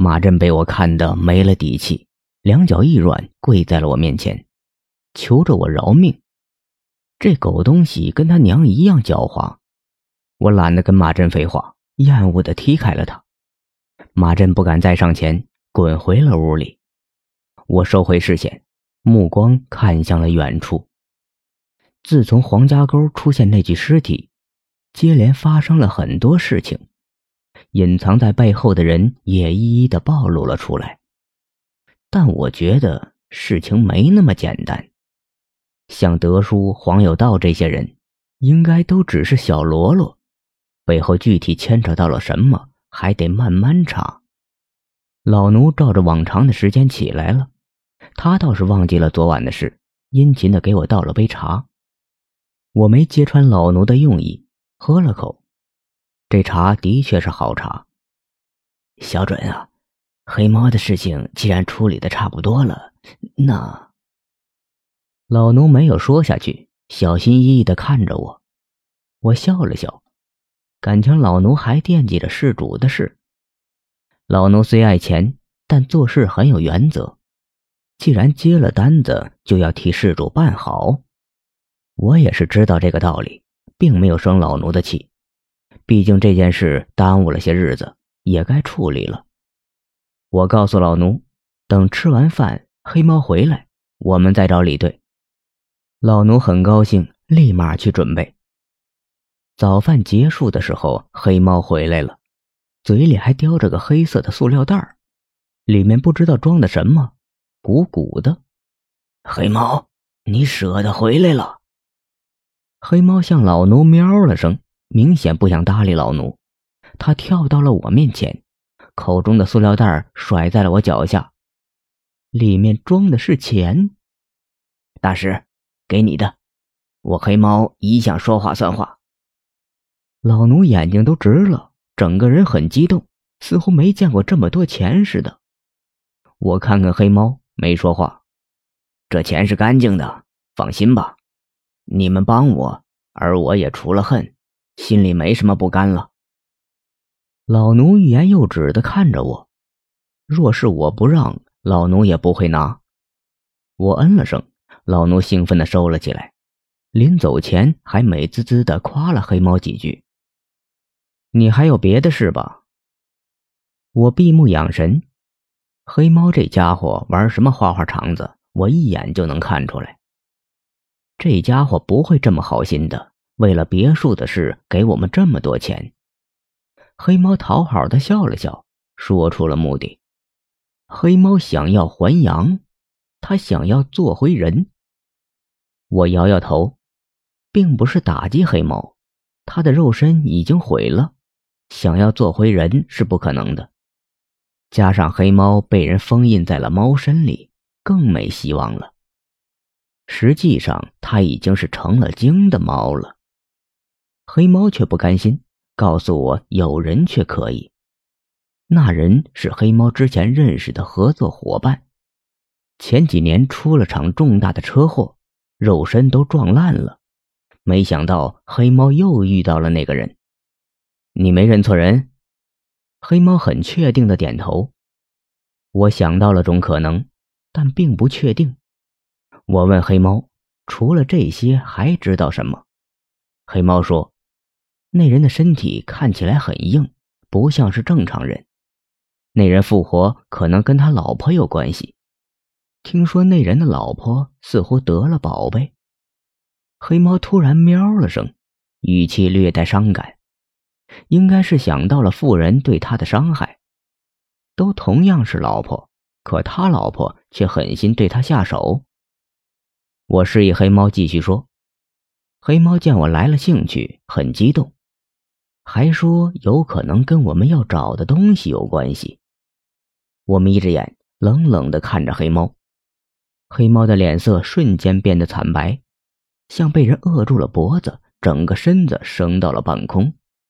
马震被我看得没了底气，两脚一软，跪在了我面前，求着我饶命。这狗东西跟他娘一样狡猾，我懒得跟马震废话，厌恶的踢开了他。马震不敢再上前，滚回了屋里。我收回视线，目光看向了远处。自从黄家沟出现那具尸体，接连发生了很多事情。隐藏在背后的人也一一的暴露了出来，但我觉得事情没那么简单。像德叔、黄有道这些人，应该都只是小喽啰，背后具体牵扯到了什么，还得慢慢查。老奴照着往常的时间起来了，他倒是忘记了昨晚的事，殷勤的给我倒了杯茶。我没揭穿老奴的用意，喝了口。这茶的确是好茶。小准啊，黑猫的事情既然处理的差不多了，那老奴没有说下去，小心翼翼的看着我。我笑了笑，感情老奴还惦记着事主的事。老奴虽爱钱，但做事很有原则。既然接了单子，就要替事主办好。我也是知道这个道理，并没有生老奴的气。毕竟这件事耽误了些日子，也该处理了。我告诉老奴，等吃完饭，黑猫回来，我们再找李队。老奴很高兴，立马去准备。早饭结束的时候，黑猫回来了，嘴里还叼着个黑色的塑料袋里面不知道装的什么，鼓鼓的。黑猫，你舍得回来了？黑猫向老奴喵了声。明显不想搭理老奴，他跳到了我面前，口中的塑料袋甩在了我脚下，里面装的是钱。大师，给你的。我黑猫一向说话算话。老奴眼睛都直了，整个人很激动，似乎没见过这么多钱似的。我看看黑猫，没说话。这钱是干净的，放心吧。你们帮我，而我也除了恨。心里没什么不甘了。老奴欲言又止的看着我，若是我不让，老奴也不会拿。我嗯了声，老奴兴奋的收了起来，临走前还美滋滋的夸了黑猫几句。你还有别的事吧？我闭目养神，黑猫这家伙玩什么花花肠子，我一眼就能看出来。这家伙不会这么好心的。为了别墅的事给我们这么多钱，黑猫讨好的笑了笑，说出了目的。黑猫想要还阳，他想要做回人。我摇摇头，并不是打击黑猫，他的肉身已经毁了，想要做回人是不可能的。加上黑猫被人封印在了猫身里，更没希望了。实际上，他已经是成了精的猫了。黑猫却不甘心，告诉我有人却可以。那人是黑猫之前认识的合作伙伴，前几年出了场重大的车祸，肉身都撞烂了。没想到黑猫又遇到了那个人。你没认错人？黑猫很确定的点头。我想到了种可能，但并不确定。我问黑猫，除了这些还知道什么？黑猫说。那人的身体看起来很硬，不像是正常人。那人复活可能跟他老婆有关系。听说那人的老婆似乎得了宝贝。黑猫突然喵了声，语气略带伤感，应该是想到了妇人对他的伤害。都同样是老婆，可他老婆却狠心对他下手。我示意黑猫继续说。黑猫见我来了兴趣，很激动。还说有可能跟我们要找的东西有关系。我眯着眼，冷冷的看着黑猫。黑猫的脸色瞬间变得惨白，像被人扼住了脖子，整个身子升到了半空。